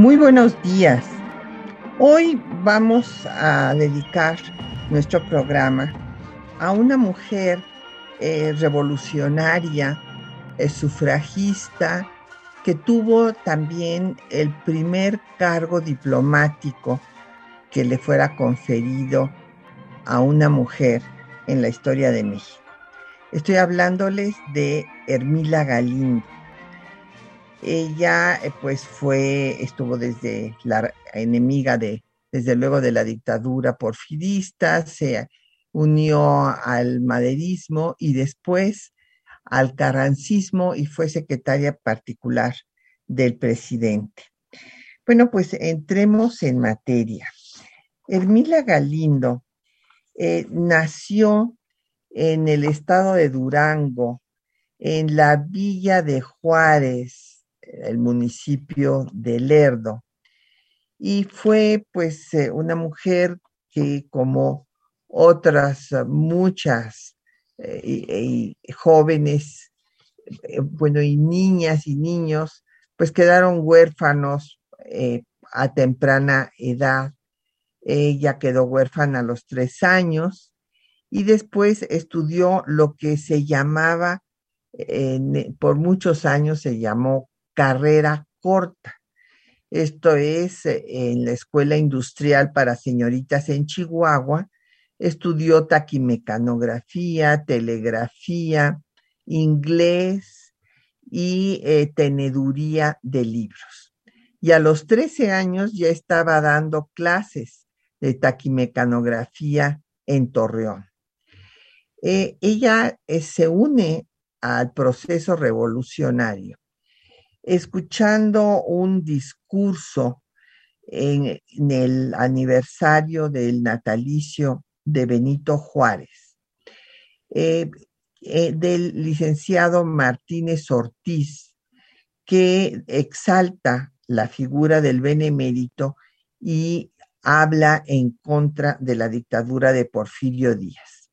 Muy buenos días. Hoy vamos a dedicar nuestro programa a una mujer eh, revolucionaria, eh, sufragista, que tuvo también el primer cargo diplomático que le fuera conferido a una mujer en la historia de México. Estoy hablándoles de Hermila Galindo. Ella eh, pues fue, estuvo desde la enemiga de, desde luego de la dictadura porfirista, se unió al maderismo y después al carrancismo y fue secretaria particular del presidente. Bueno, pues entremos en materia. Hermila Galindo eh, nació en el estado de Durango, en la villa de Juárez, el municipio de Lerdo. Y fue pues eh, una mujer que como otras muchas eh, jóvenes, bueno, y niñas y niños, pues quedaron huérfanos a temprana edad ella quedó huérfana a los tres años y después estudió lo que se llamaba, por muchos años se llamó carrera corta. Esto es eh, en la Escuela Industrial para Señoritas en Chihuahua. Estudió taquimecanografía, telegrafía, inglés y eh, teneduría de libros. Y a los 13 años ya estaba dando clases de taquimecanografía en Torreón. Eh, ella se une al proceso revolucionario, escuchando un discurso en, el aniversario del natalicio de Benito Juárez, eh, del licenciado Martínez Ortiz, que exalta la figura del benemérito y habla en contra de la dictadura de Porfirio Díaz.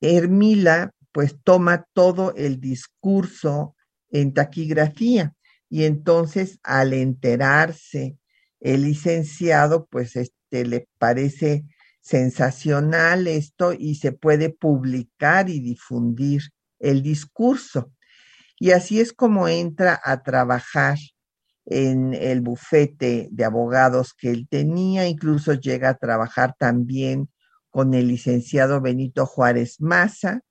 Hermila pues toma todo el discurso en taquigrafía y entonces al enterarse el licenciado pues este le parece sensacional esto y se puede publicar y difundir el discurso. Y así es como entra a trabajar en el bufete de abogados que él tenía, incluso llega a trabajar también con el licenciado Benito Juárez Maza,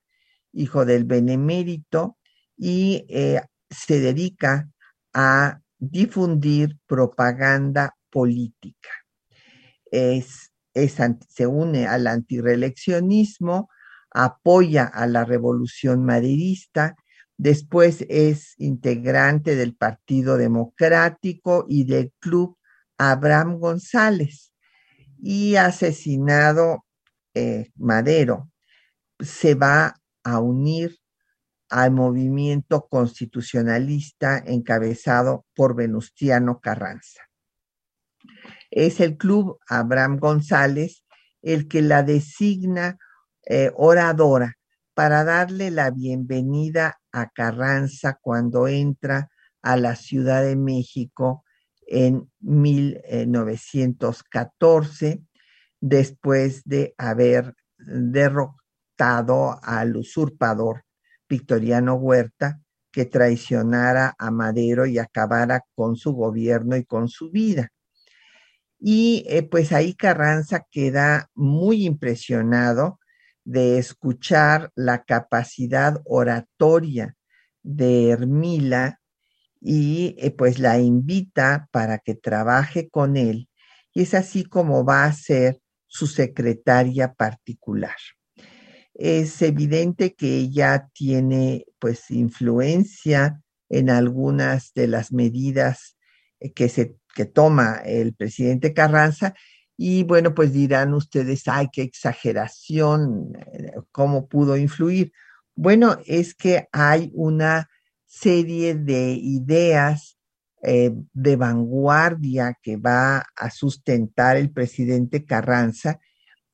hijo del benemérito, y eh, se dedica a difundir propaganda política. Es, se une al antireeleccionismo, apoya a la revolución maderista Después es integrante del Partido Democrático y del Club Abraham González. Y asesinado eh, Madero, se va a unir al movimiento constitucionalista encabezado por Venustiano Carranza. Es el Club Abraham González el que la designa eh, oradora para darle la bienvenida a Carranza cuando entra a la Ciudad de México en 1914, después de haber derrotado al usurpador Victoriano Huerta, que traicionara a Madero y acabara con su gobierno y con su vida. Y eh, pues ahí Carranza queda muy impresionado de escuchar la capacidad oratoria de Hermila y eh, pues la invita para que trabaje con él y es así como va a ser su secretaria particular. Es evidente que ella tiene pues influencia en algunas de las medidas eh, que se que toma el presidente Carranza y bueno, pues dirán ustedes, ay, qué exageración, eh, cómo pudo influir. Bueno, es que hay una serie de ideas eh, de vanguardia que va a sustentar el presidente Carranza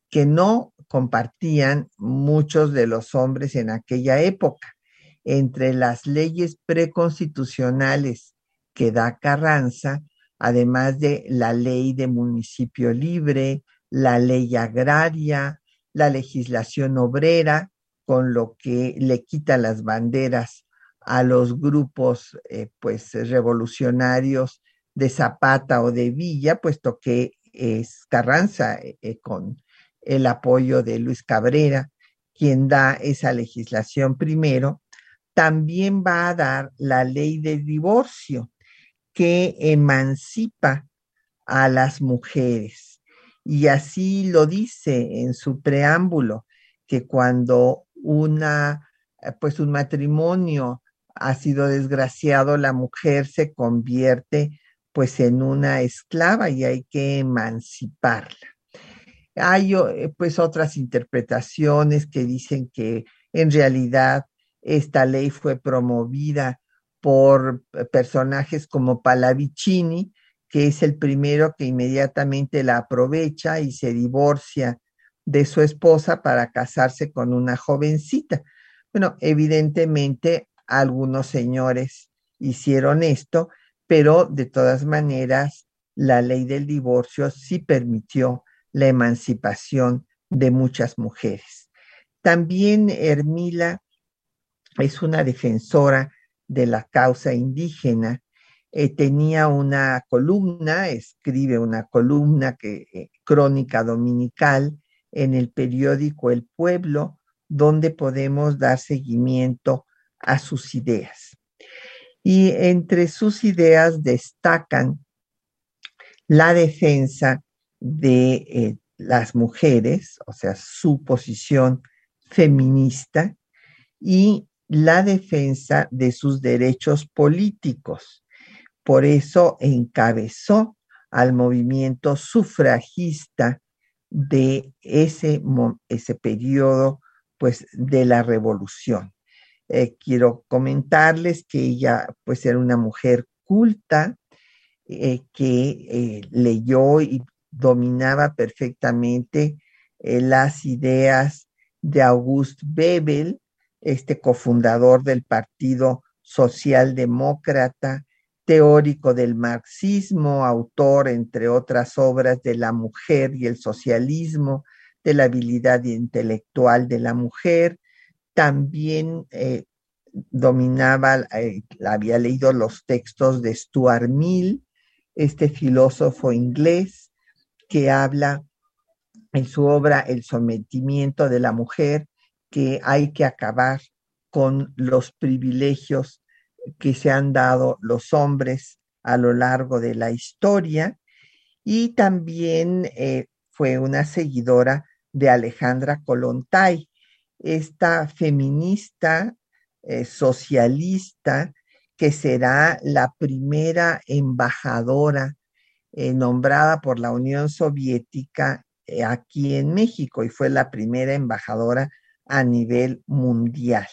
que no compartían muchos de los hombres en aquella época. Entre las leyes preconstitucionales que da Carranza, además de la ley de municipio libre, la ley agraria, la legislación obrera, con lo que le quita las banderas a los grupos eh, pues revolucionarios de Zapata o de Villa, puesto que es Carranza eh, eh, con el apoyo de Luis Cabrera, quien da esa legislación primero, también va a dar la ley del divorcio, que emancipa a las mujeres. Y así lo dice en su preámbulo, que cuando una, pues un matrimonio ha sido desgraciado, la mujer se convierte pues en una esclava y hay que emanciparla. Hay eh, pues otras interpretaciones que dicen que en realidad esta ley fue promovida por eh, personajes como Pallavicini, que es el primero que inmediatamente la aprovecha y se divorcia de su esposa para casarse con una jovencita. Bueno, evidentemente algunos señores hicieron esto, pero de todas maneras la ley del divorcio sí permitió la emancipación de muchas mujeres. También Hermila es una defensora de la causa indígena. Eh, tenía una columna, escribe una columna que, eh, crónica dominical en el periódico El Pueblo, donde podemos dar seguimiento a sus ideas. Y entre sus ideas destacan la defensa de eh, las mujeres, o sea, su posición feminista y la defensa de sus derechos políticos. Por eso encabezó al movimiento sufragista de ese, ese periodo pues, de la revolución. Eh, quiero comentarles que ella pues era una mujer culta, eh, que leyó y dominaba perfectamente las ideas de August Bebel, este cofundador del Partido Socialdemócrata, teórico del marxismo, autor, entre otras obras, de la mujer y el socialismo, de la habilidad intelectual de la mujer. También eh, dominaba, eh, había leído los textos de Stuart Mill, este filósofo inglés que habla en su obra El sometimiento de la mujer que hay que acabar con los privilegios que se han dado los hombres a lo largo de la historia. Y también eh, fue una seguidora de Alejandra Kolontai, esta feminista eh, socialista que será la primera embajadora eh, nombrada por la Unión Soviética aquí en México y fue la primera embajadora a nivel mundial.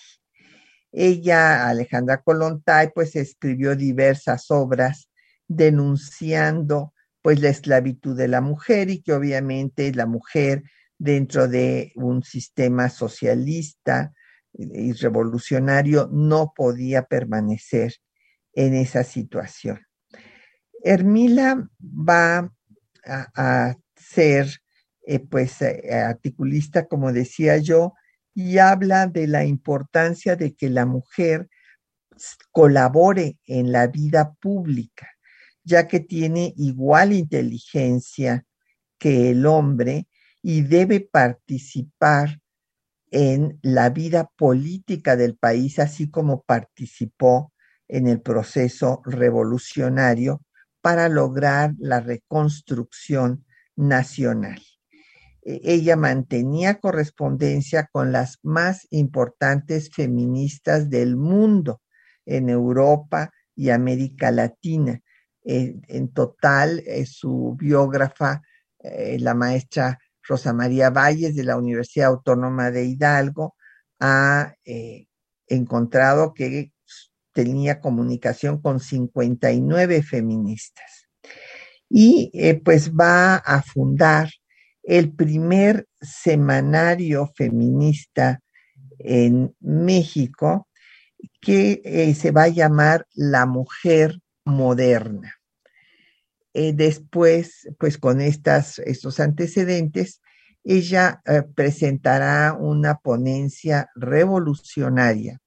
Ella, Alejandra Colontay, pues escribió diversas obras denunciando pues la esclavitud de la mujer y que obviamente la mujer dentro de un sistema socialista y revolucionario no podía permanecer en esa situación. Hermila va a, ser eh, pues eh, articulista, como decía yo, y habla de la importancia de que la mujer colabore en la vida pública, ya que tiene igual inteligencia que el hombre y debe participar en la vida política del país, así como participó en el proceso revolucionario para lograr la reconstrucción nacional. E, ella mantenía correspondencia con las más importantes feministas del mundo, en Europa y América Latina. en total, su biógrafa, la maestra Rosa María Valles de la Universidad Autónoma de Hidalgo, ha encontrado que tenía comunicación con 59 feministas. Y eh, pues va a fundar el primer semanario feminista en México que eh, se va a llamar La Mujer Moderna. Eh, después, pues con estas, estos antecedentes, ella presentará una ponencia revolucionaria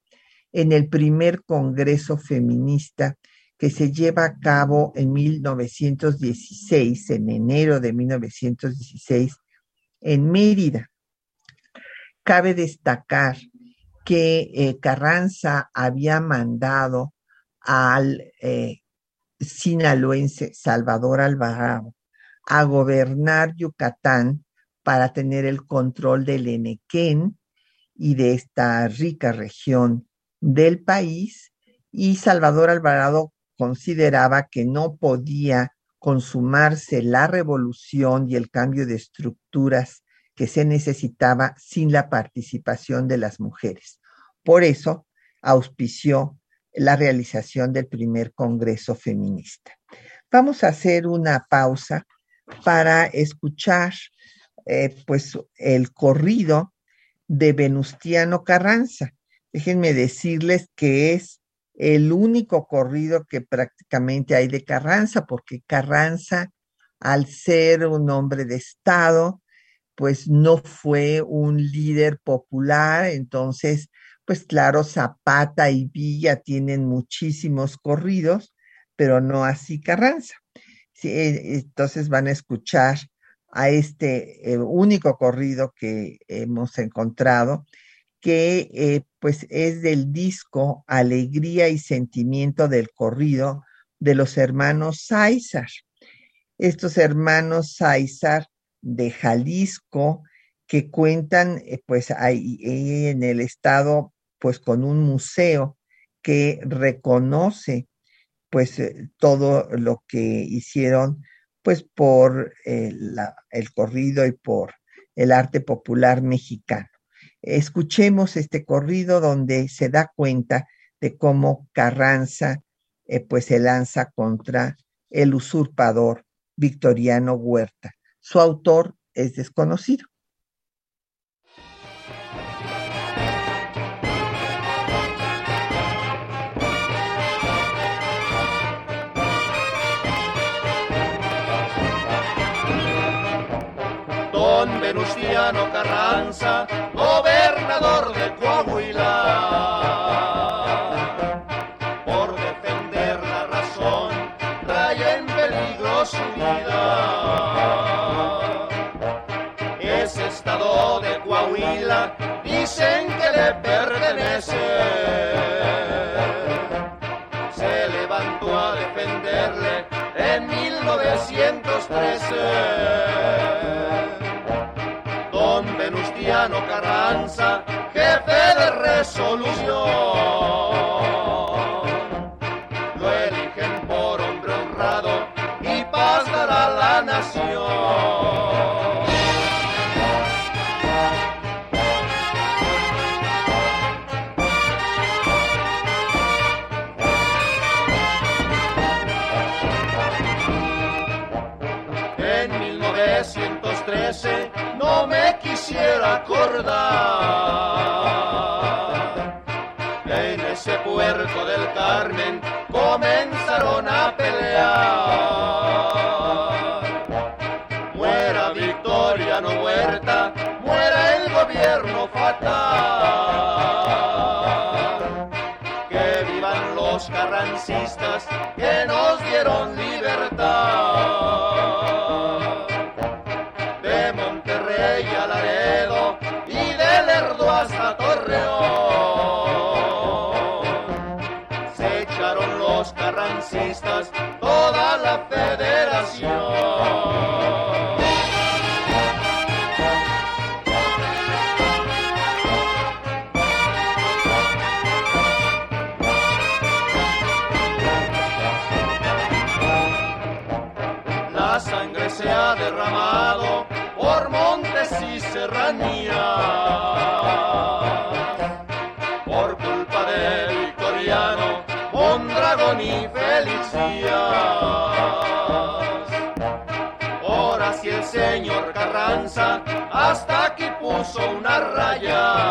en el primer Congreso Feminista que se lleva a cabo en 1916, en enero de 1916, en Mérida. Cabe destacar que eh, Carranza había mandado al eh, sinaloense Salvador Alvarado a gobernar Yucatán para tener el control del Enequén y de esta rica región del país y Salvador Alvarado consideraba que no podía consumarse la revolución y el cambio de estructuras que se necesitaba sin la participación de las mujeres. Por eso auspició la realización del primer Congreso Feminista. Vamos a hacer una pausa para escuchar eh, pues el corrido de Venustiano Carranza déjenme decirles que es el único corrido que prácticamente hay de Carranza, porque Carranza, al ser un hombre de Estado, pues no fue un líder popular, entonces, pues claro, Zapata y Villa tienen muchísimos corridos, pero no así Carranza. Eh, entonces van a escuchar a este eh, único corrido que hemos encontrado que eh, pues es del disco Alegría y Sentimiento del Corrido de los hermanos Sáizar. Estos hermanos Sáizar de Jalisco que cuentan eh, pues ahí en el estado pues con un museo que reconoce pues eh, todo lo que hicieron pues por el corrido y por el arte popular mexicano. Escuchemos este corrido donde se da cuenta de cómo Carranza eh, pues se lanza contra el usurpador Victoriano Huerta. Su autor es desconocido. Carranza gobernador de Coahuila, por defender la razón, trae en peligro su vida. Ese estado de Coahuila dicen que le pertenece. Se levantó a defenderle en 1913 Venustiano Carranza, jefe de resolución. Quisiera acordar. En ese puerto del Carmen comenzaron a pelear. Por culpa del victoriano, Mondragón y Felicías. Ahora si el señor Carranza hasta aquí puso una raya.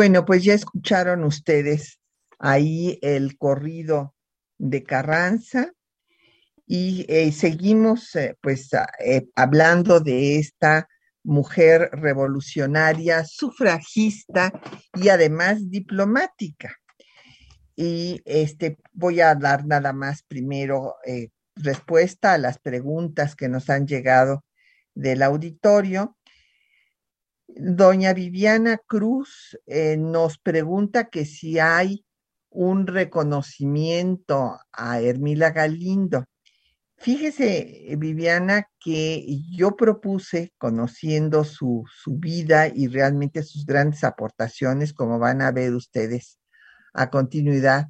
Bueno, pues ya escucharon ustedes ahí el corrido de Carranza y eh, seguimos eh, pues eh, hablando de esta mujer revolucionaria, sufragista y además diplomática. Y este voy a dar nada más primero respuesta a las preguntas que nos han llegado del auditorio. Doña Viviana Cruz eh, nos pregunta que si hay un reconocimiento a Hermila Galindo. Fíjese, Viviana, que yo propuse, conociendo su, su vida y realmente sus grandes aportaciones, como van a ver ustedes a continuidad,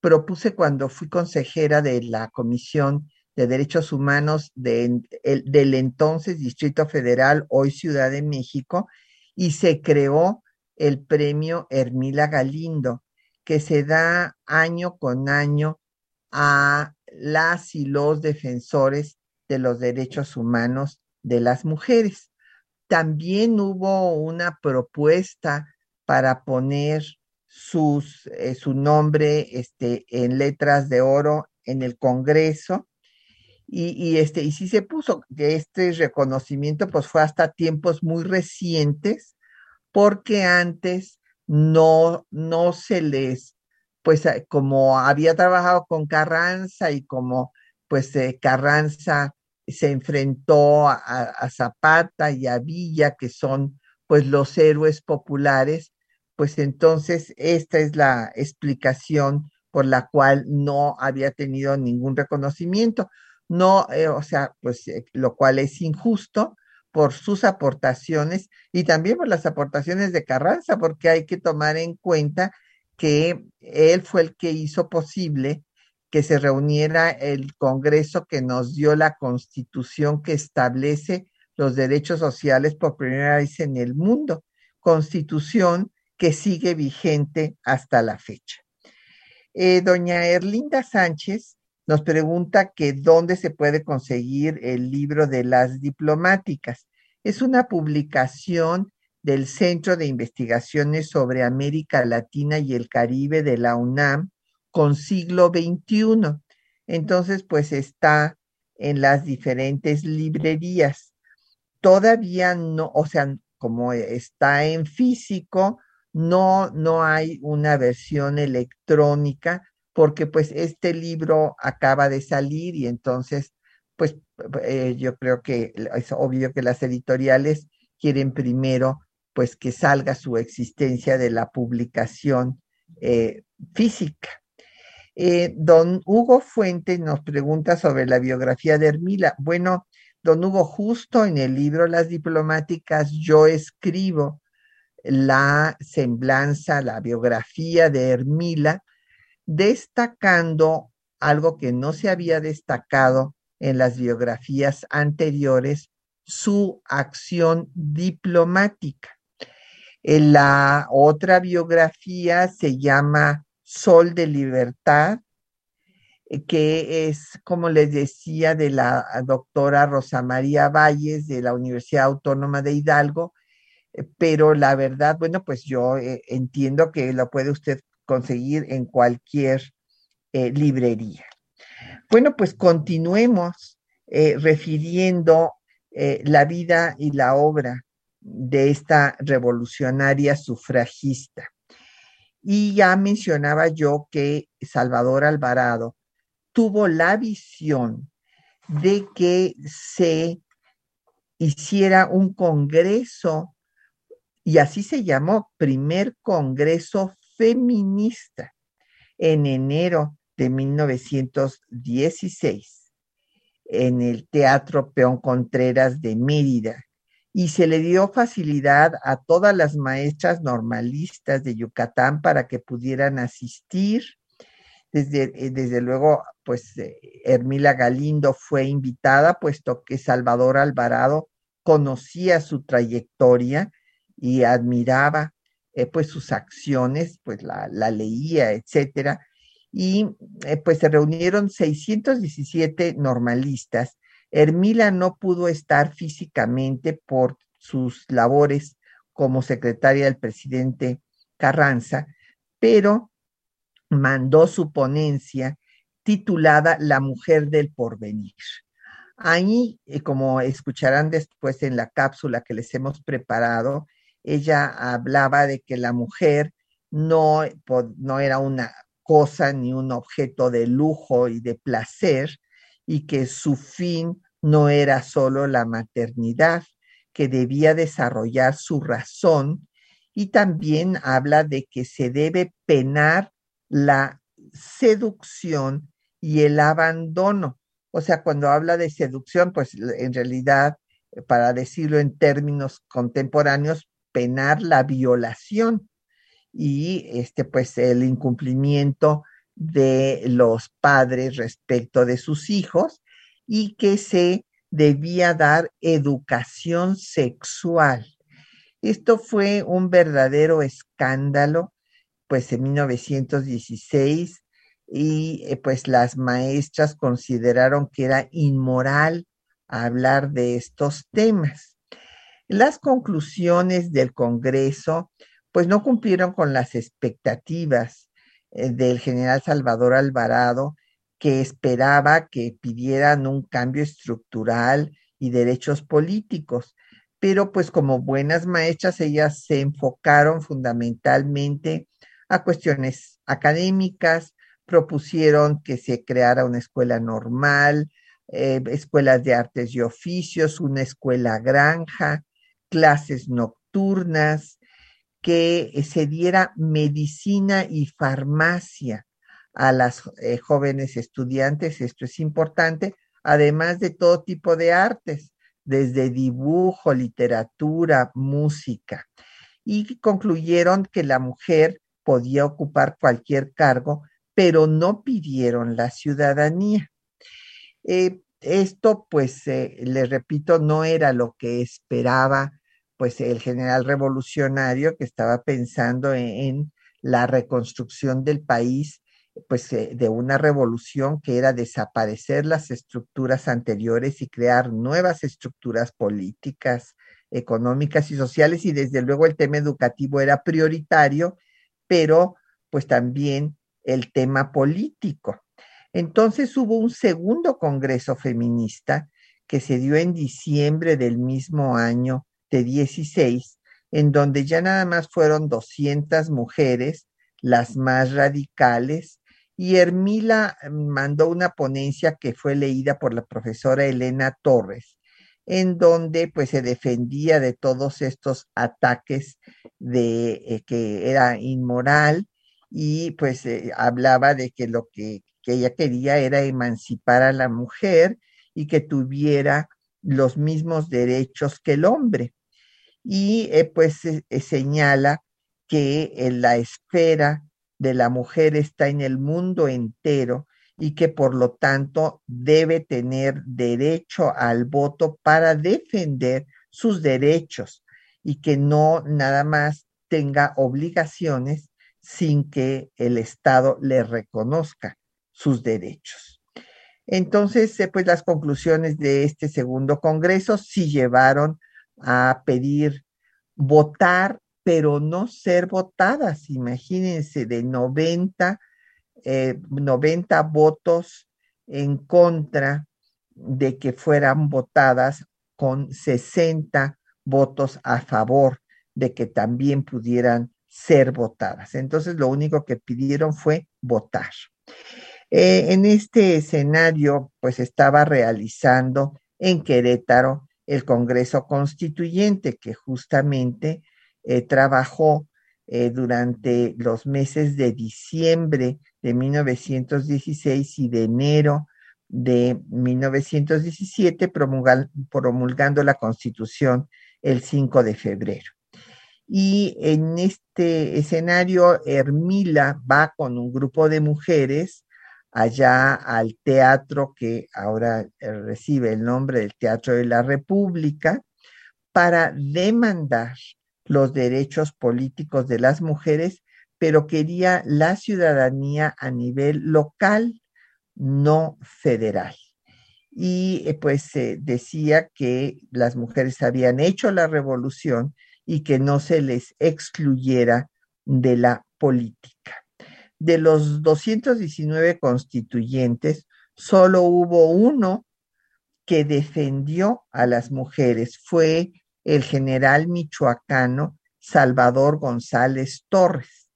propuse cuando fui consejera de la Comisión de Derechos Humanos de- el- del entonces Distrito Federal, hoy Ciudad de México, y se creó el premio Hermila Galindo, que se da año con año a las y los defensores de los derechos humanos de las mujeres. También hubo una propuesta para poner sus, eh, su nombre este, en letras de oro en el Congreso. Y, este, y sí se puso que este reconocimiento pues fue hasta tiempos muy recientes, porque antes no, no se les, pues eh, como había trabajado con Carranza y como pues eh, Carranza se enfrentó a, a Zapata y a Villa, que son pues los héroes populares, pues entonces esta es la explicación por la cual no había tenido ningún reconocimiento. No, eh, o sea, pues eh, lo cual es injusto por sus aportaciones y también por las aportaciones de Carranza, porque hay que tomar en cuenta que él fue el que hizo posible que se reuniera el Congreso que nos dio la constitución que establece los derechos sociales por primera vez en el mundo, constitución que sigue vigente hasta la fecha. Eh, doña Erlinda Sánchez nos pregunta que dónde se puede conseguir el libro de las diplomáticas. Es una publicación del Centro de Investigaciones sobre América Latina y el Caribe de la UNAM con siglo XXI. Entonces, pues está en las diferentes librerías. Todavía no, o sea, como está en físico, no, no hay una versión electrónica porque pues este libro acaba de salir y entonces pues eh, yo creo que es obvio que las editoriales quieren primero pues que salga su existencia de la publicación eh, física. Eh, don Hugo Fuente nos pregunta sobre la biografía de Hermila. Bueno, don Hugo, justo en el libro Las diplomáticas yo escribo la semblanza, la biografía de Hermila, destacando algo que no se había destacado en las biografías anteriores, su acción diplomática. En la otra biografía se llama Sol de Libertad, que es, como les decía, de la doctora Rosa María Valles de la Universidad Autónoma de Hidalgo, pero la verdad, bueno, pues yo eh, entiendo que lo puede usted conseguir en cualquier eh, librería. Bueno, pues continuemos eh, refiriendo eh, la vida y la obra de esta revolucionaria sufragista. Y ya mencionaba yo que Salvador Alvarado tuvo la visión de que se hiciera un congreso, y así se llamó, primer congreso feminista, en enero de 1916, en el Teatro Peón Contreras de Mérida, y se le dio facilidad a todas las maestras normalistas de Yucatán para que pudieran asistir. Desde, eh, desde luego, pues eh, Hermila Galindo fue invitada, puesto que Salvador Alvarado conocía su trayectoria y admiraba eh, pues sus acciones, pues la, leía, etcétera. Y pues se reunieron 617 normalistas Hermila no pudo estar físicamente por sus labores como secretaria del presidente Carranza, pero mandó su ponencia titulada La mujer del porvenir. Ahí, eh, como escucharán después en la cápsula que les hemos preparado, ella hablaba de que la mujer no, no era una cosa ni un objeto de lujo y de placer, y que su fin no era solo la maternidad, que debía desarrollar su razón y también habla de que se debe penar la seducción y el abandono. O sea, cuando habla de seducción, pues en realidad, para decirlo en términos contemporáneos, penar la violación y este pues el incumplimiento de los padres respecto de sus hijos y que se debía dar educación sexual. Esto fue un verdadero escándalo, pues en 1916, y eh, pues las maestras consideraron que era inmoral hablar de estos temas. Las conclusiones del Congreso, pues no cumplieron con las expectativas eh, del general Salvador Alvarado, que esperaba que pidieran un cambio estructural y derechos políticos. Pero pues como buenas maestras, ellas se enfocaron fundamentalmente a cuestiones académicas, propusieron que se creara una escuela normal, eh, escuelas de artes y oficios, una escuela granja, clases nocturnas, que se diera medicina y farmacia a las eh, jóvenes estudiantes, esto es importante, además de todo tipo de artes, desde dibujo, literatura, música. Y concluyeron que la mujer podía ocupar cualquier cargo, pero no pidieron la ciudadanía. Eh, esto, pues, eh, le repito, no era lo que esperaba, pues, el general revolucionario que estaba pensando en la reconstrucción del país pues eh, de una revolución que era desaparecer las estructuras anteriores y crear nuevas estructuras políticas, económicas y sociales y desde luego el tema educativo era prioritario, pero pues también el tema político. Entonces hubo un segundo congreso feminista que se dio en diciembre del mismo año de 16, en donde ya nada más fueron 200 mujeres, las más radicales, y Hermila mandó una ponencia que fue leída por la profesora Elena Torres, en donde pues se defendía de todos estos ataques de eh, que era inmoral y pues eh, hablaba de que lo que, que ella quería era emancipar a la mujer y que tuviera los mismos derechos que el hombre. Y eh, pues señala que en la esfera de la mujer está en el mundo entero y que por lo tanto debe tener derecho al voto para defender sus derechos y que no nada más tenga obligaciones sin que el Estado le reconozca sus derechos. Entonces, eh, pues las conclusiones de este segundo Congreso sí llevaron a pedir votar pero no ser votadas. Imagínense, de 90, 90 eh, votos en contra de que fueran votadas con 60 votos a favor de que también pudieran ser votadas. Entonces, lo único que pidieron fue votar. Eh, en este escenario, pues estaba realizando en Querétaro el Congreso Constituyente, que justamente eh, trabajó eh, durante los meses de diciembre de 1916 y de enero de 1917, promulgando la Constitución el 5 de febrero. Y en este escenario, Hermila va con un grupo de mujeres allá al teatro que ahora eh, recibe el nombre del Teatro de la República para demandar los derechos políticos de las mujeres, pero quería la ciudadanía a nivel local, no federal. Y eh, pues decía que las mujeres habían hecho la revolución y que no se les excluyera de la política. De los 219 constituyentes, solo hubo uno que defendió a las mujeres. Fue el general michoacano Salvador González Torres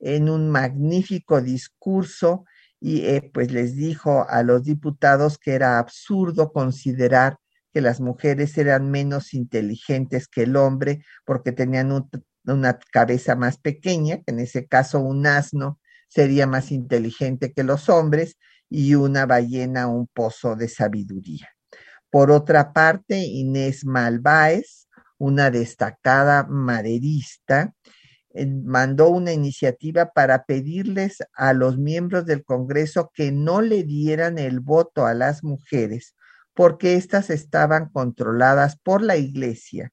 en un magnífico discurso y eh, pues les dijo a los diputados que era absurdo considerar que las mujeres eran menos inteligentes que el hombre porque tenían una cabeza más pequeña, que en ese caso un asno sería más inteligente que los hombres y una ballena un pozo de sabiduría. Por otra parte, Inés Malváez una destacada maderista, eh, mandó una iniciativa para pedirles a los miembros del Congreso que no le dieran el voto a las mujeres porque éstas estaban controladas por la iglesia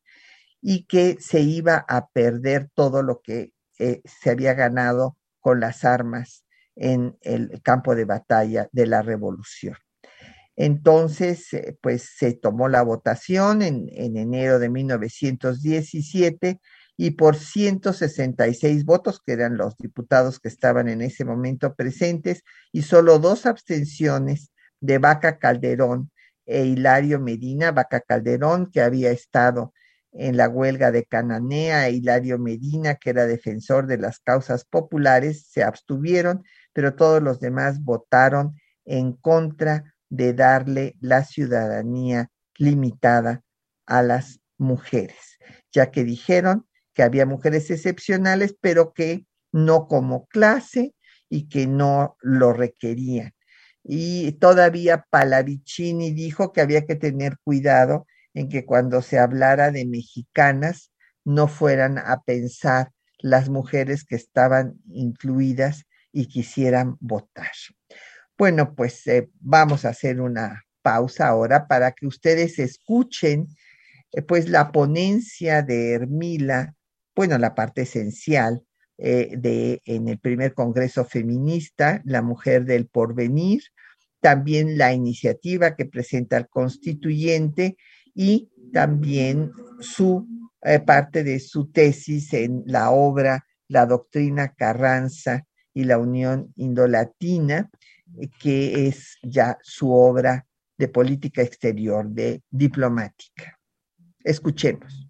y que se iba a perder todo lo que eh, se había ganado con las armas en el campo de batalla de la revolución. Entonces, eh, pues se tomó la votación en, enero de 1917 y por 166 votos, que eran los diputados que estaban en ese momento presentes, y solo dos abstenciones de Vaca Calderón e Hilario Medina, Vaca Calderón, que había estado en la huelga de Cananea, Hilario Medina, que era defensor de las causas populares, se abstuvieron, pero todos los demás votaron en contra de darle la ciudadanía limitada a las mujeres, ya que dijeron que había mujeres excepcionales, pero que no como clase y que no lo requerían. Y todavía Palavicini dijo que había que tener cuidado en que cuando se hablara de mexicanas no fueran a pensar las mujeres que estaban incluidas y quisieran votar. Bueno, pues eh, vamos a hacer una pausa ahora para que ustedes escuchen eh, pues la ponencia de Hermila, bueno, la parte esencial eh, de en el primer Congreso Feminista, La Mujer del Porvenir, también la iniciativa que presenta el constituyente y también su parte de su tesis en la obra La Doctrina Carranza y la Unión Indolatina, que es ya su obra de política exterior, de diplomática. Escuchemos.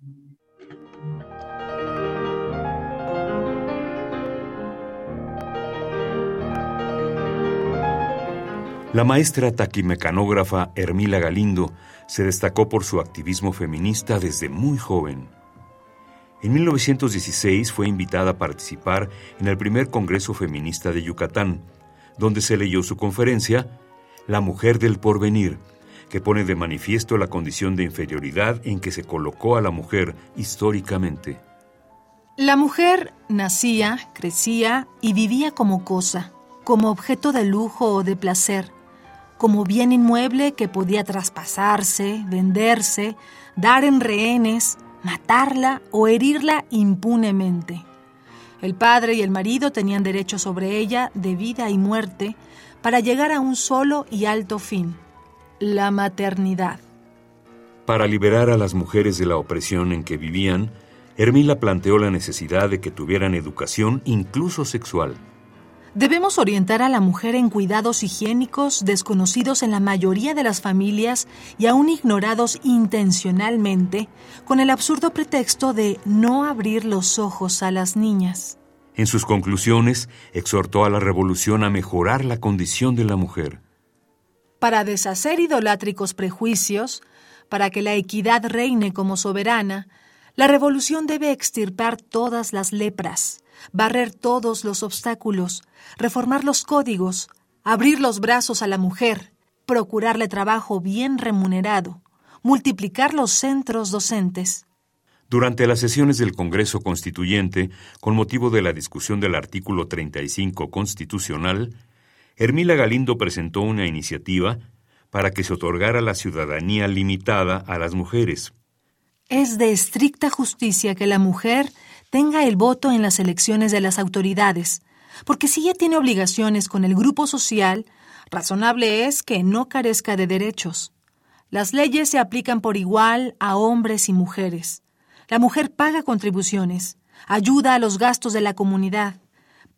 La maestra taquimecanógrafa Hermila Galindo se destacó por su activismo feminista desde muy joven. En 1916 fue invitada a participar en el primer Congreso Feminista de Yucatán, donde se leyó su conferencia La mujer del porvenir, que pone de manifiesto la condición de inferioridad en que se colocó a la mujer históricamente. La mujer nacía, crecía y vivía como cosa, como objeto de lujo o de placer, como bien inmueble que podía traspasarse, venderse, dar en rehenes, matarla o herirla impunemente. El padre y el marido tenían derecho sobre ella de vida y muerte para llegar a un solo y alto fin, la maternidad. Para liberar a las mujeres de la opresión en que vivían, Hermila planteó la necesidad de que tuvieran educación incluso sexual. Debemos orientar a la mujer en cuidados higiénicos desconocidos en la mayoría de las familias y aún ignorados intencionalmente, con el absurdo pretexto de no abrir los ojos a las niñas. En sus conclusiones, exhortó a la revolución a mejorar la condición de la mujer. Para deshacer idolátricos prejuicios, para que la equidad reine como soberana, la revolución debe extirpar todas las lepras, barrer todos los obstáculos, reformar los códigos, abrir los brazos a la mujer, procurarle trabajo bien remunerado, multiplicar los centros docentes. Durante las sesiones del Congreso Constituyente, con motivo de la discusión del artículo 35 constitucional, Hermila Galindo presentó una iniciativa para que se otorgara la ciudadanía limitada a las mujeres. Es de estricta justicia que la mujer tenga el voto en las elecciones de las autoridades, porque si ella tiene obligaciones con el grupo social, razonable es que no carezca de derechos. Las leyes se aplican por igual a hombres y mujeres. La mujer paga contribuciones, ayuda a los gastos de la comunidad.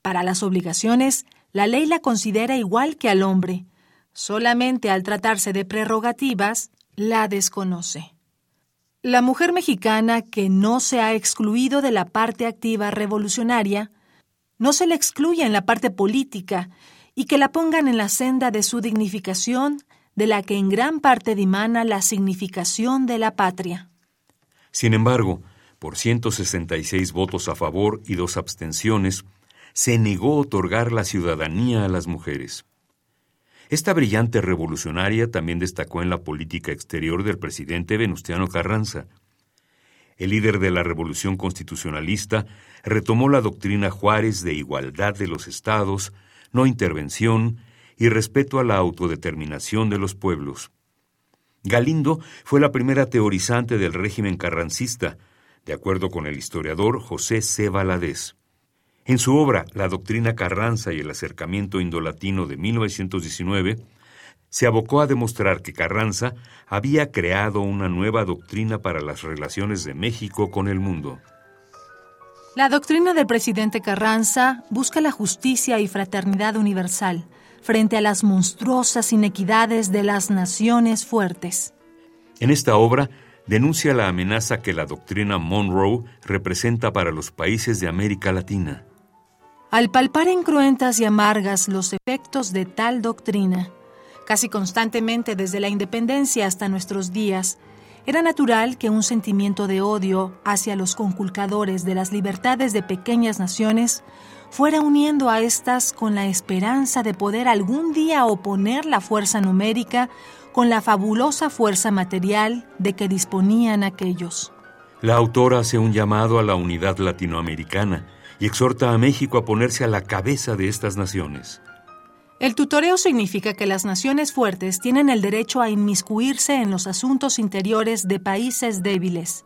Para las obligaciones, la ley la considera igual que al hombre. Solamente al tratarse de prerrogativas, la desconoce. La mujer mexicana que no se ha excluido de la parte activa revolucionaria, no se le excluye en la parte política y que la pongan en la senda de su dignificación, de la que en gran parte dimana la significación de la patria. Sin embargo, por 166 votos a favor y dos abstenciones, se negó otorgar la ciudadanía a las mujeres. Esta brillante revolucionaria también destacó en la política exterior del presidente Venustiano Carranza. El líder de la revolución constitucionalista retomó la doctrina Juárez de igualdad de los estados, no intervención y respeto a la autodeterminación de los pueblos. Galindo fue la primera teorizante del régimen carrancista, de acuerdo con el historiador José C. Valadez. En su obra La doctrina Carranza y el acercamiento indolatino de 1919, se abocó a demostrar que Carranza había creado una nueva doctrina para las relaciones de México con el mundo. La doctrina del presidente Carranza busca la justicia y fraternidad universal frente a las monstruosas inequidades de las naciones fuertes. En esta obra denuncia la amenaza que la doctrina Monroe representa para los países de América Latina. Al palpar en cruentas y amargas los efectos de tal doctrina, casi constantemente desde la independencia hasta nuestros días, era natural que un sentimiento de odio hacia los conculcadores de las libertades de pequeñas naciones fuera uniendo a estas con la esperanza de poder algún día oponer la fuerza numérica con la fabulosa fuerza material de que disponían aquellos. La autora hace un llamado a la unidad latinoamericana y exhorta a México a ponerse a la cabeza de estas naciones. El tutoreo significa que las naciones fuertes tienen el derecho a inmiscuirse en los asuntos interiores de países débiles.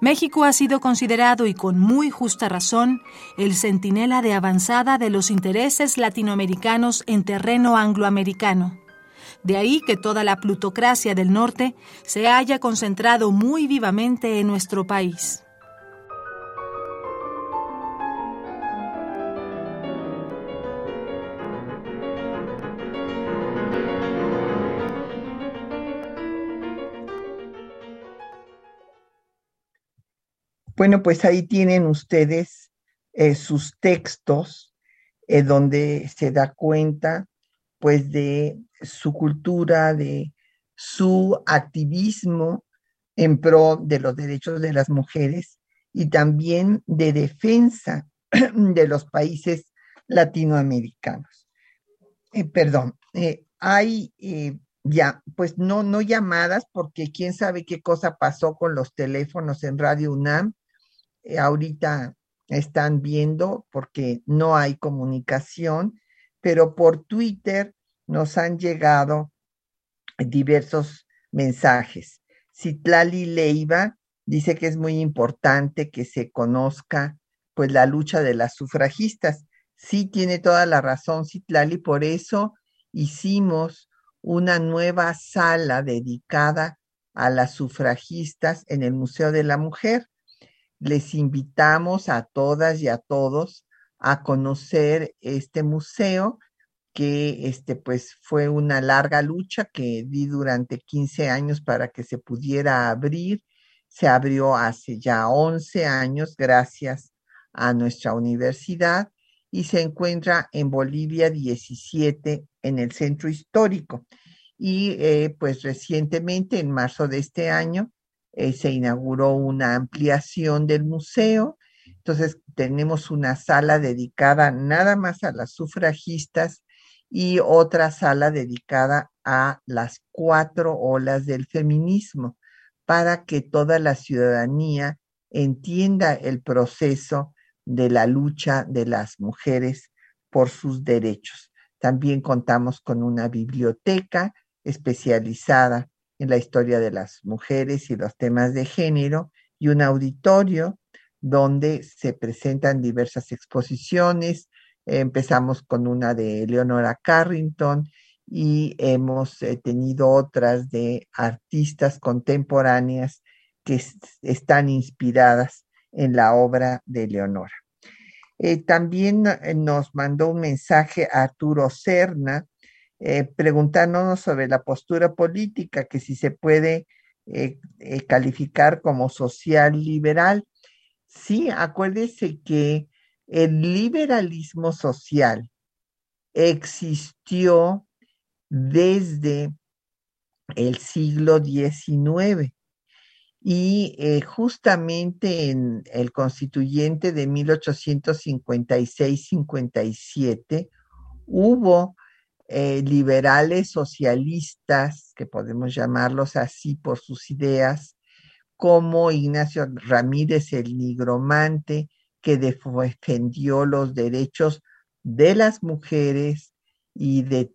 México ha sido considerado, y con muy justa razón, el centinela de avanzada de los intereses latinoamericanos en terreno angloamericano. De ahí que toda la plutocracia del norte se haya concentrado muy vivamente en nuestro país. Bueno, pues ahí tienen ustedes eh, sus textos eh, donde se da cuenta pues de su cultura, de su activismo en pro de los derechos de las mujeres y también de defensa de los países latinoamericanos. Eh, perdón, hay ya, pues no, no llamadas porque quién sabe qué cosa pasó con los teléfonos en Radio UNAM ahorita están viendo porque no hay comunicación, pero por Twitter nos han llegado diversos mensajes. Citlali Leiva dice que es muy importante que se conozca pues la lucha de las sufragistas. Sí tiene toda la razón Citlali, por eso hicimos una nueva sala dedicada a las sufragistas en el Museo de la Mujer les invitamos a todas y a todos a conocer este museo que este pues fue una larga lucha que di durante 15 años para que se pudiera abrir. Se abrió hace ya 11 años gracias a nuestra universidad y se encuentra en Bolivia 17 en el centro histórico. y eh, pues recientemente, en marzo de este año, eh, se inauguró una ampliación del museo. Entonces tenemos una sala dedicada nada más a las sufragistas y otra sala dedicada a las cuatro olas del feminismo para que toda la ciudadanía entienda el proceso de la lucha de las mujeres por sus derechos. También contamos con una biblioteca especializada en la historia de las mujeres y los temas de género y un auditorio donde se presentan diversas exposiciones. Empezamos con una de Leonora Carrington y hemos eh, tenido otras de artistas contemporáneas que están inspiradas en la obra de Leonora. Eh, también eh, nos mandó un mensaje Arturo Serna eh, preguntándonos sobre la postura política, que si se puede calificar como social liberal. Sí, acuérdese que el liberalismo social existió desde el siglo XIX y eh, justamente en el constituyente de 1856-57 hubo eh, liberales socialistas, que podemos llamarlos así por sus ideas, como Ignacio Ramírez el Nigromante, que defendió los derechos de las mujeres y de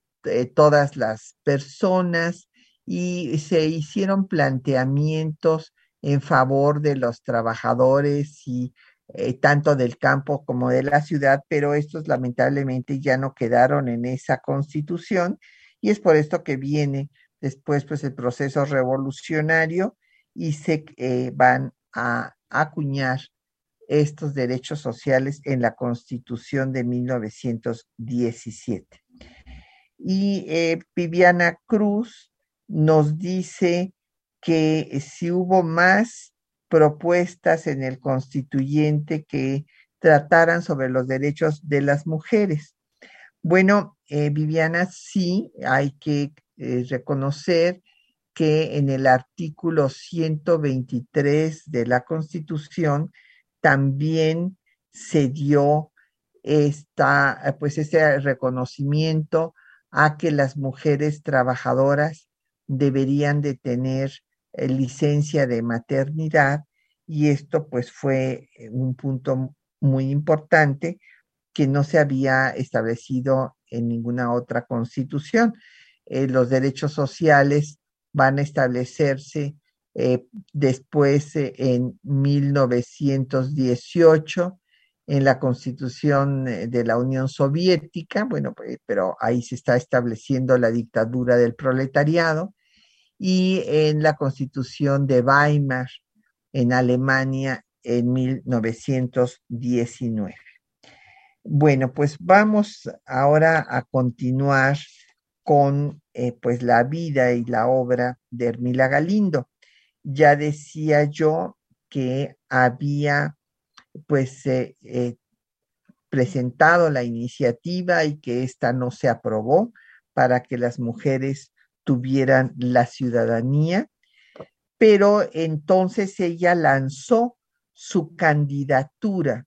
todas las personas y se hicieron planteamientos en favor de los trabajadores y eh, tanto del campo como de la ciudad, pero estos lamentablemente ya no quedaron en esa constitución y es por esto que viene después pues el proceso revolucionario y se eh, van a acuñar estos derechos sociales en la constitución de 1917. Y eh, Viviana Cruz nos dice que si hubo más propuestas en el constituyente que trataran sobre los derechos de las mujeres. Bueno, eh, Viviana, sí hay que eh, reconocer que en el artículo 123 de la Constitución también se dio esta, pues ese reconocimiento a que las mujeres trabajadoras deberían de tener eh, licencia de maternidad y esto pues fue eh, un punto muy importante que no se había establecido en ninguna otra constitución. Eh, los derechos sociales van a establecerse después en 1918 en la constitución de la Unión Soviética, bueno, pues, pero ahí se está estableciendo la dictadura del proletariado y en la constitución de Weimar en Alemania en 1919. Bueno, pues vamos ahora a continuar con eh, pues la vida y la obra de Hermila Galindo. Ya decía yo que había pues eh, eh, presentado la iniciativa y que esta no se aprobó para que las mujeres tuvieran la ciudadanía, pero entonces ella lanzó su candidatura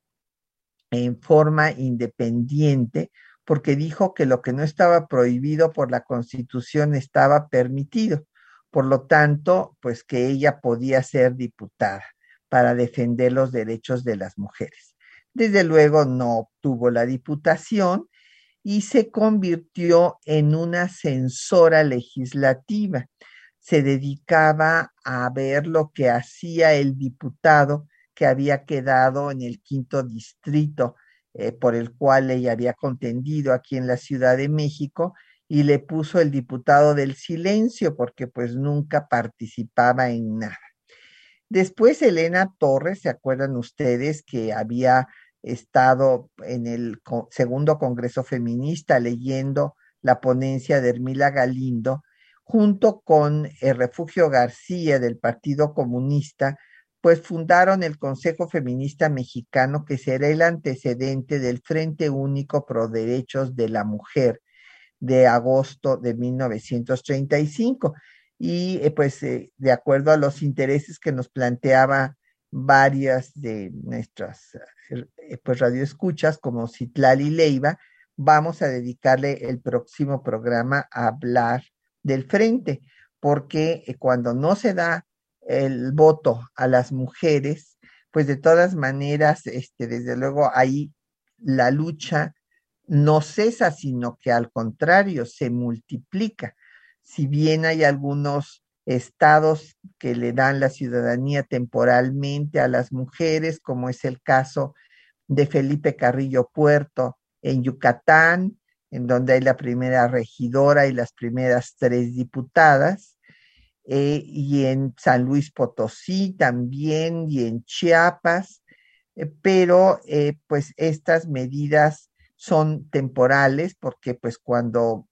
en forma independiente porque dijo que lo que no estaba prohibido por la constitución estaba permitido. Por lo tanto, pues que ella podía ser diputada para defender los derechos de las mujeres. Desde luego no obtuvo la diputación y se convirtió en una censora legislativa. Se dedicaba a ver lo que hacía el diputado que había quedado en el quinto distrito eh, por el cual ella había contendido aquí en la Ciudad de México y le puso el diputado del silencio porque pues nunca participaba en nada. Después Elena Torres, ¿se acuerdan ustedes que había estado en el segundo Congreso Feminista leyendo la ponencia de Hermila Galindo, junto con el Refugio García del Partido Comunista, pues fundaron el Consejo Feminista Mexicano, que será el antecedente del Frente Único Pro Derechos de la Mujer, de agosto de 1935. Y eh, pues eh, de acuerdo a los intereses que nos planteaba varias de nuestras eh, pues radioescuchas como Citlali Leiva, vamos a dedicarle el próximo programa a hablar del frente, porque cuando no se da el voto a las mujeres, pues de todas maneras, este, desde luego ahí la lucha no cesa, sino que al contrario se multiplica. Si bien hay algunos estados que le dan la ciudadanía temporalmente a las mujeres, como es el caso de Felipe Carrillo Puerto en Yucatán, en donde hay la primera regidora y las primeras tres diputadas, eh, y en San Luis Potosí también, y en Chiapas, eh, pero eh, pues estas medidas son temporales porque pues cuando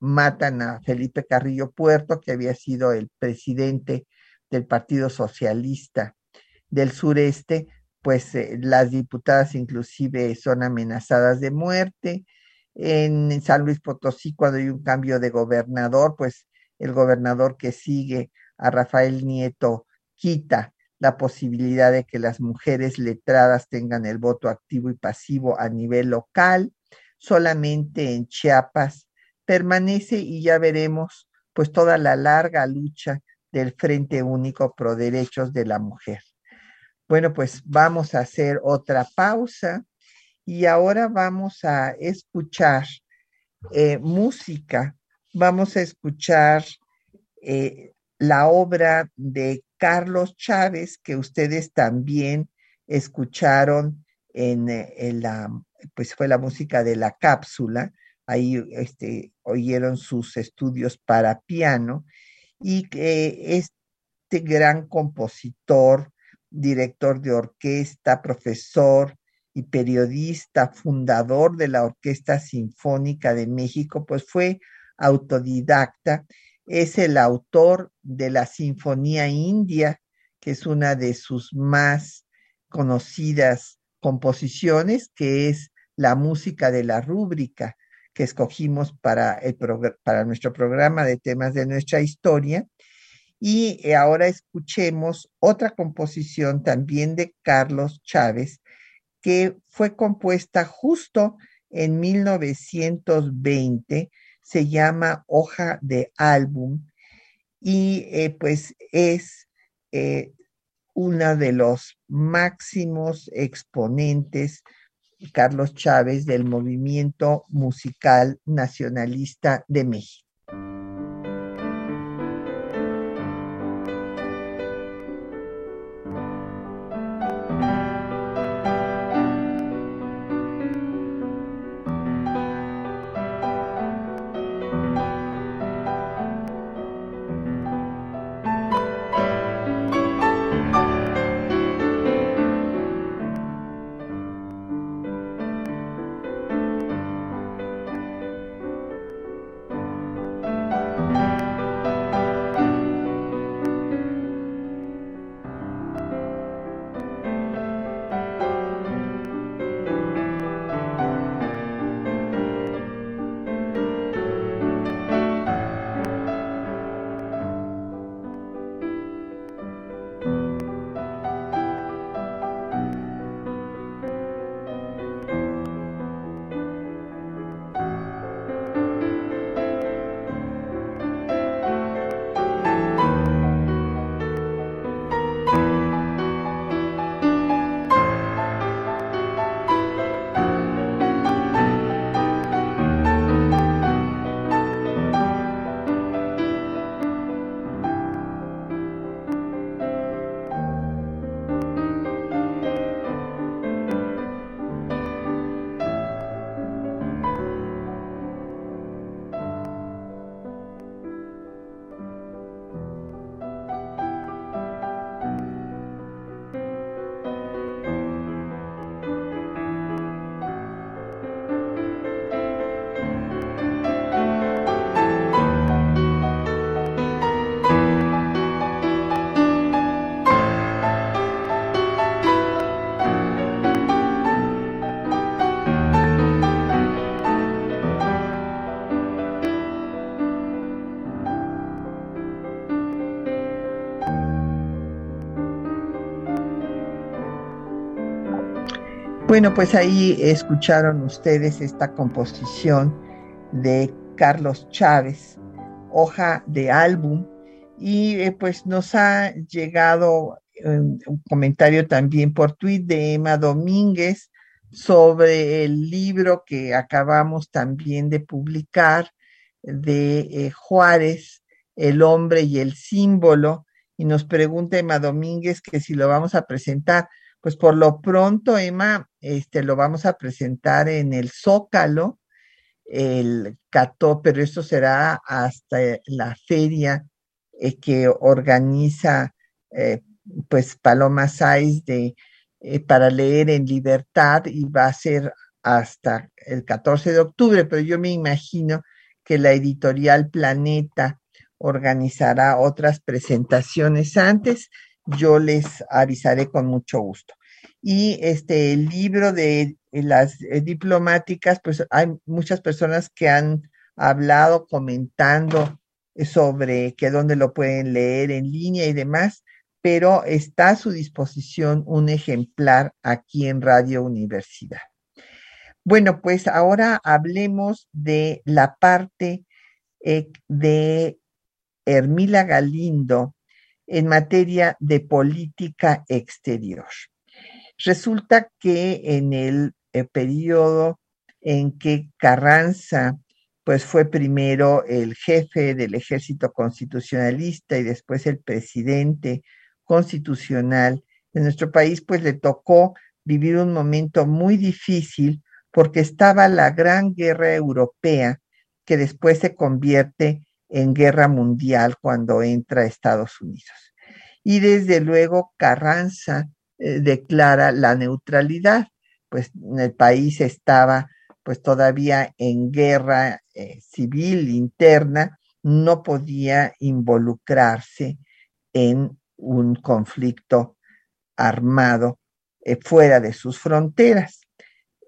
matan a Felipe Carrillo Puerto, que había sido el presidente del Partido Socialista del Sureste, pues eh, las diputadas inclusive son amenazadas de muerte. En San Luis Potosí, cuando hay un cambio de gobernador, pues el gobernador que sigue a Rafael Nieto quita la posibilidad de que las mujeres letradas tengan el voto activo y pasivo a nivel local, solamente en Chiapas permanece y ya veremos pues toda la larga lucha del Frente Único Pro Derechos de la Mujer. Bueno, pues vamos a hacer otra pausa y ahora vamos a escuchar eh, música. Vamos a escuchar eh, la obra de Carlos Chávez, que ustedes también escucharon en, eh, la, pues fue la música de la cápsula, ahí este, oyeron sus estudios para piano, y que este gran compositor, director de orquesta, profesor y periodista, fundador de la Orquesta Sinfónica de México, pues fue autodidacta. Es el autor de la Sinfonía India, que es una de sus más conocidas composiciones, que es la música de la rúbrica que escogimos para, el para nuestro programa de temas de nuestra historia. Y eh, ahora escuchemos otra composición también de Carlos Chávez, que fue compuesta justo en 1920 se llama hoja de álbum y eh, pues es eh, uno de los máximos exponentes, Carlos Chávez, del movimiento musical nacionalista de México. Bueno, pues ahí escucharon ustedes esta composición de Carlos Chávez, hoja de álbum, y eh, pues nos ha llegado um, un comentario también por tweet de Emma Domínguez sobre el libro que acabamos también de publicar de eh, Juárez, El hombre y el símbolo, y nos pregunta Emma Domínguez que si lo vamos a presentar. Pues por lo pronto, Emma, este, lo vamos a presentar en el Zócalo, el Cató, pero esto será hasta la feria eh, que organiza eh, pues Paloma Sáiz de, eh, para leer en libertad y va a ser hasta el 14 de octubre, pero yo me imagino que la editorial Planeta organizará otras presentaciones antes yo les avisaré con mucho gusto. Y este el libro de las eh, diplomáticas, pues hay muchas personas que han hablado, comentando sobre que dónde lo pueden leer en línea y demás, pero está a su disposición un ejemplar aquí en Radio Universidad. Bueno, pues ahora hablemos de la parte eh, de Hermila Galindo en materia de política exterior. Resulta que en el, eh, periodo en que Carranza pues fue primero el jefe del ejército constitucionalista y después el presidente constitucional de nuestro país, pues le tocó vivir un momento muy difícil porque estaba la gran guerra europea que después se convierte en guerra mundial cuando entra Estados Unidos. Y desde luego Carranza eh, declara la neutralidad, pues el país estaba pues todavía en guerra eh, civil interna, no podía involucrarse en un conflicto armado eh, fuera de sus fronteras.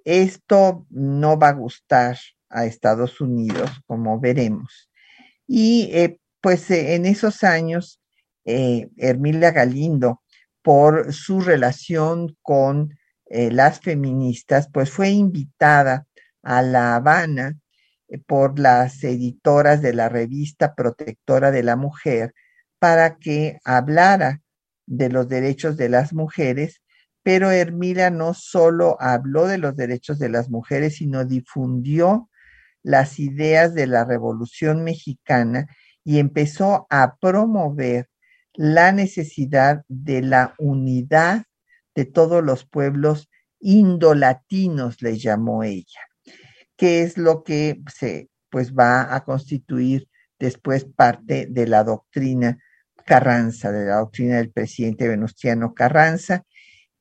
Esto no va a gustar a Estados Unidos, como veremos. Y eh, pues eh, en esos años, eh, Hermilia Galindo, por su relación con las feministas, pues fue invitada a La Habana por las editoras de la revista Protectora de la Mujer para que hablara de los derechos de las mujeres, pero Hermila no solo habló de los derechos de las mujeres, sino difundió las ideas de la Revolución Mexicana y empezó a promover la necesidad de la unidad de todos los pueblos indolatinos, le llamó ella, que es lo que se pues va a constituir después parte de la doctrina Carranza, de la doctrina del presidente Venustiano Carranza,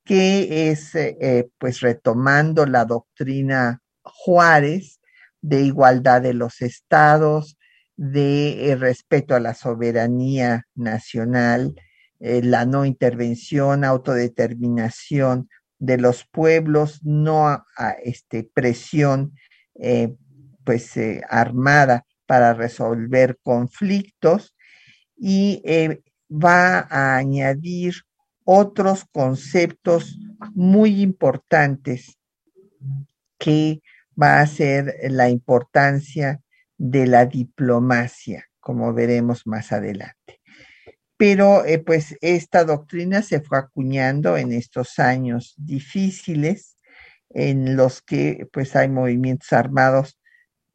que es eh, pues retomando la doctrina Juárez, de igualdad de los estados, de eh, respeto a la soberanía nacional, eh, la no intervención, autodeterminación de los pueblos, no a, este, presión eh, pues armada para resolver conflictos. Y va a añadir otros conceptos muy importantes que va a ser la importancia de la diplomacia, como veremos más adelante. Pero eh, pues esta doctrina se fue acuñando en estos años difíciles en los que pues hay movimientos armados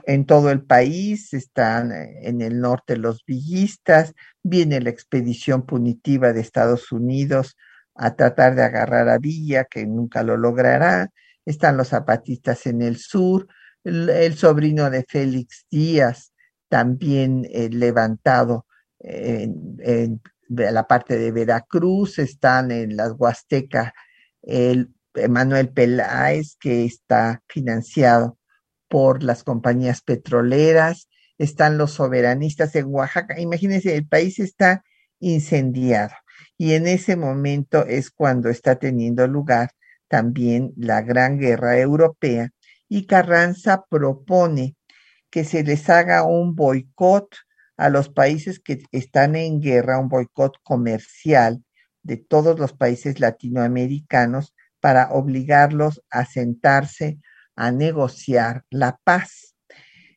en todo el país, están eh, en el norte los villistas, viene la expedición punitiva de Estados Unidos a tratar de agarrar a Villa, que nunca lo logrará, están los zapatistas en el sur, el, sobrino de Félix Díaz, también eh, levantado en, la parte de Veracruz, están en las Huastecas el Manuel Peláez, que está financiado por las compañías petroleras, están los soberanistas en Oaxaca. Imagínense, el país está incendiado y en ese momento es cuando está teniendo lugar también la Gran Guerra Europea y Carranza propone que se les haga un boicot a los países que están en guerra, un boicot comercial de todos los países latinoamericanos para obligarlos a sentarse a negociar la paz.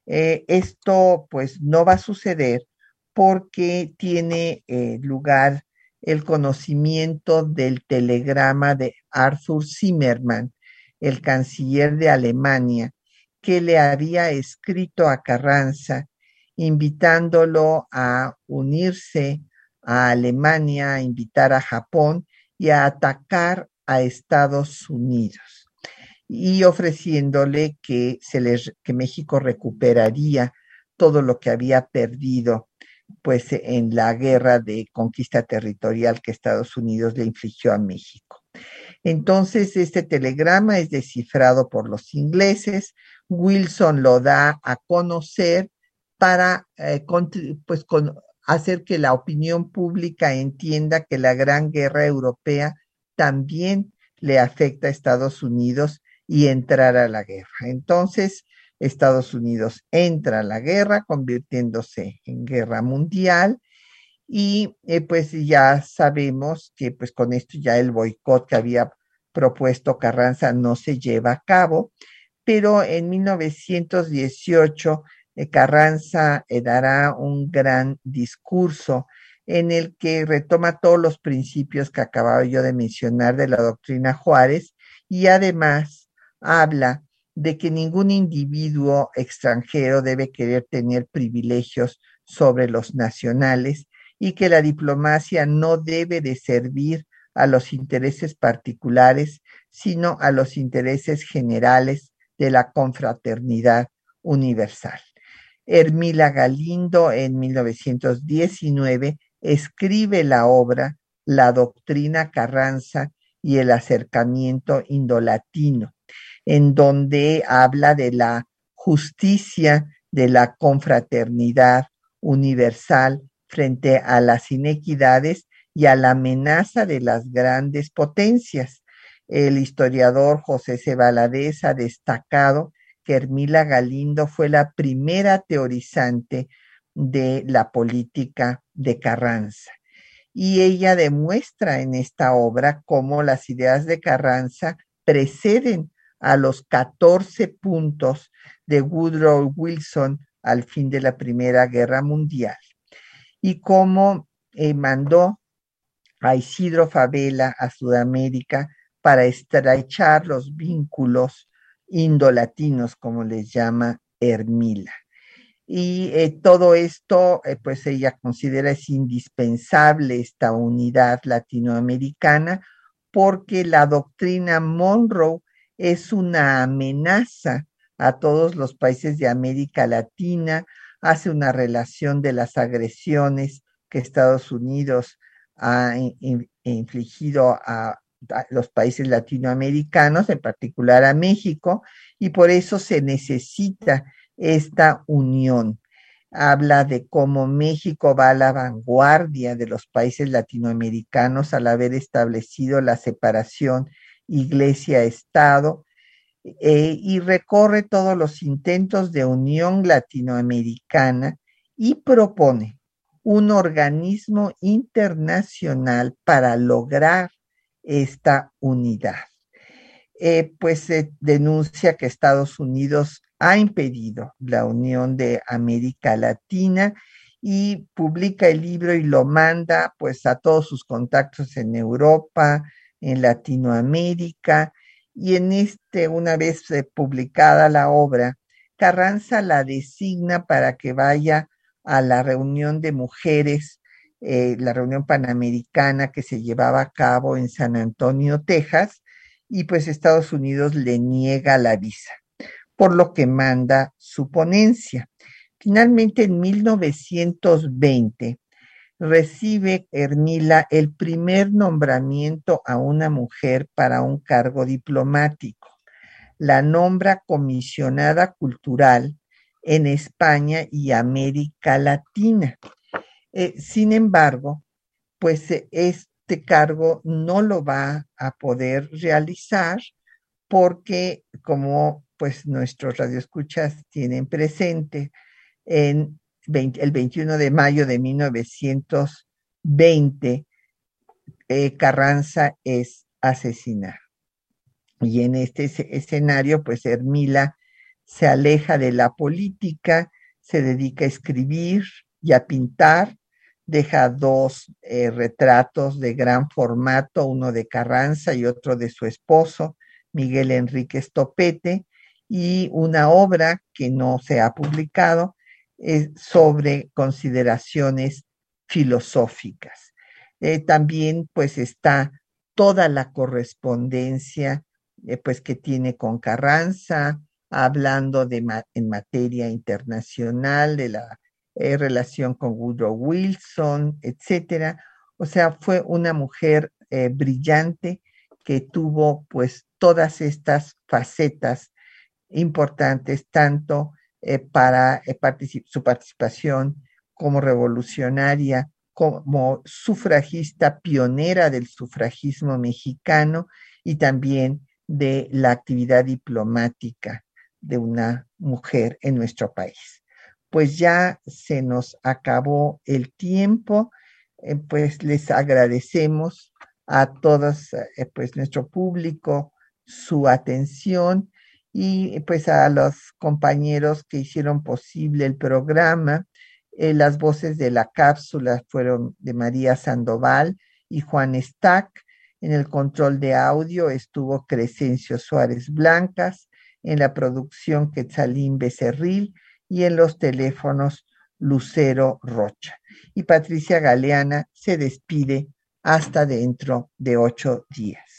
Eh, esto pues no va a suceder porque tiene eh, lugar el conocimiento del telegrama de Arthur Zimmermann, el canciller de Alemania, que le había escrito a Carranza invitándolo a unirse a Alemania, a invitar a Japón y a atacar a Estados Unidos y ofreciéndole que, que México recuperaría todo lo que había perdido pues en la guerra de conquista territorial que Estados Unidos le infligió a México. Entonces, este telegrama es descifrado por los ingleses, Wilson lo da a conocer para eh, pues, hacer que la opinión pública entienda que la gran guerra europea también le afecta a Estados Unidos y entrar a la guerra. Entonces, Estados Unidos entra a la guerra, convirtiéndose en guerra mundial. Y eh, pues ya sabemos que pues con esto ya el boicot que había propuesto Carranza no se lleva a cabo, pero en 1918 eh, Carranza eh, dará un gran discurso en el que retoma todos los principios que acababa yo de mencionar de la doctrina Juárez y además habla de que ningún individuo extranjero debe querer tener privilegios sobre los nacionales y que la diplomacia no debe de servir a los intereses particulares, sino a los intereses generales de la confraternidad universal. Hermila Galindo en 1919 escribe la obra La doctrina Carranza y el acercamiento indolatino, en donde habla de la justicia de la confraternidad universal frente a las inequidades y a la amenaza de las grandes potencias. El historiador José C. ha destacado que Hermila Galindo fue la primera teorizante de la política de Carranza. Y ella demuestra en esta obra cómo las ideas de Carranza preceden a los 14 puntos de Woodrow Wilson al fin de la Primera Guerra Mundial y cómo eh, mandó a Isidro Favela a Sudamérica para estrechar los vínculos indolatinos, como les llama Hermila. Y eh, todo esto, eh, pues ella considera es indispensable esta unidad latinoamericana porque la doctrina Monroe es una amenaza a todos los países de América Latina, hace una relación de las agresiones que Estados Unidos ha infligido a los países latinoamericanos, en particular a México, y por eso se necesita esta unión. Habla de cómo México va a la vanguardia de los países latinoamericanos al haber establecido la separación iglesia-estado eh, y recorre todos los intentos de unión latinoamericana y propone un organismo internacional para lograr esta unidad. Eh, pues se denuncia que Estados Unidos ha impedido la unión de América Latina y publica el libro y lo manda pues a todos sus contactos en Europa, en Latinoamérica y en este, una vez eh, publicada la obra, Carranza la designa para que vaya a la reunión de mujeres eh, la reunión panamericana que se llevaba a cabo en San Antonio, Texas, y pues Estados Unidos le niega la visa, por lo que manda su ponencia. Finalmente, en 1920, recibe Hermila el primer nombramiento a una mujer para un cargo diplomático. La nombra comisionada cultural en España y América Latina. Eh, sin embargo, pues eh, este cargo no lo va a poder realizar porque como pues nuestros radioescuchas tienen presente, en el 21 de mayo de 1920, eh, Carranza es asesinado. Y en este escenario, pues Hermila se aleja de la política, se dedica a escribir y a pintar, deja dos eh, retratos de gran formato, uno de Carranza y otro de su esposo, Miguel Enrique Estopete, y una obra que no se ha publicado sobre consideraciones filosóficas. Eh, también pues está toda la correspondencia eh, pues que tiene con Carranza, hablando de en materia internacional, de la eh, relación con Woodrow Wilson, etcétera. O sea, fue una mujer brillante que tuvo pues todas estas facetas importantes, tanto para su participación como revolucionaria como sufragista pionera del sufragismo mexicano y también de la actividad diplomática de una mujer en nuestro país. Pues ya se nos acabó el tiempo, eh, pues les agradecemos a todos, eh, pues nuestro público, su atención y pues a los compañeros que hicieron posible el programa eh, las voces de la cápsula fueron de María Sandoval y Juan Stack. En el control de audio estuvo Crescencio Suárez Blancas, en la producción Quetzalín Becerril y en los teléfonos Lucero Rocha. Y Patricia Galeana se despide hasta dentro de ocho días.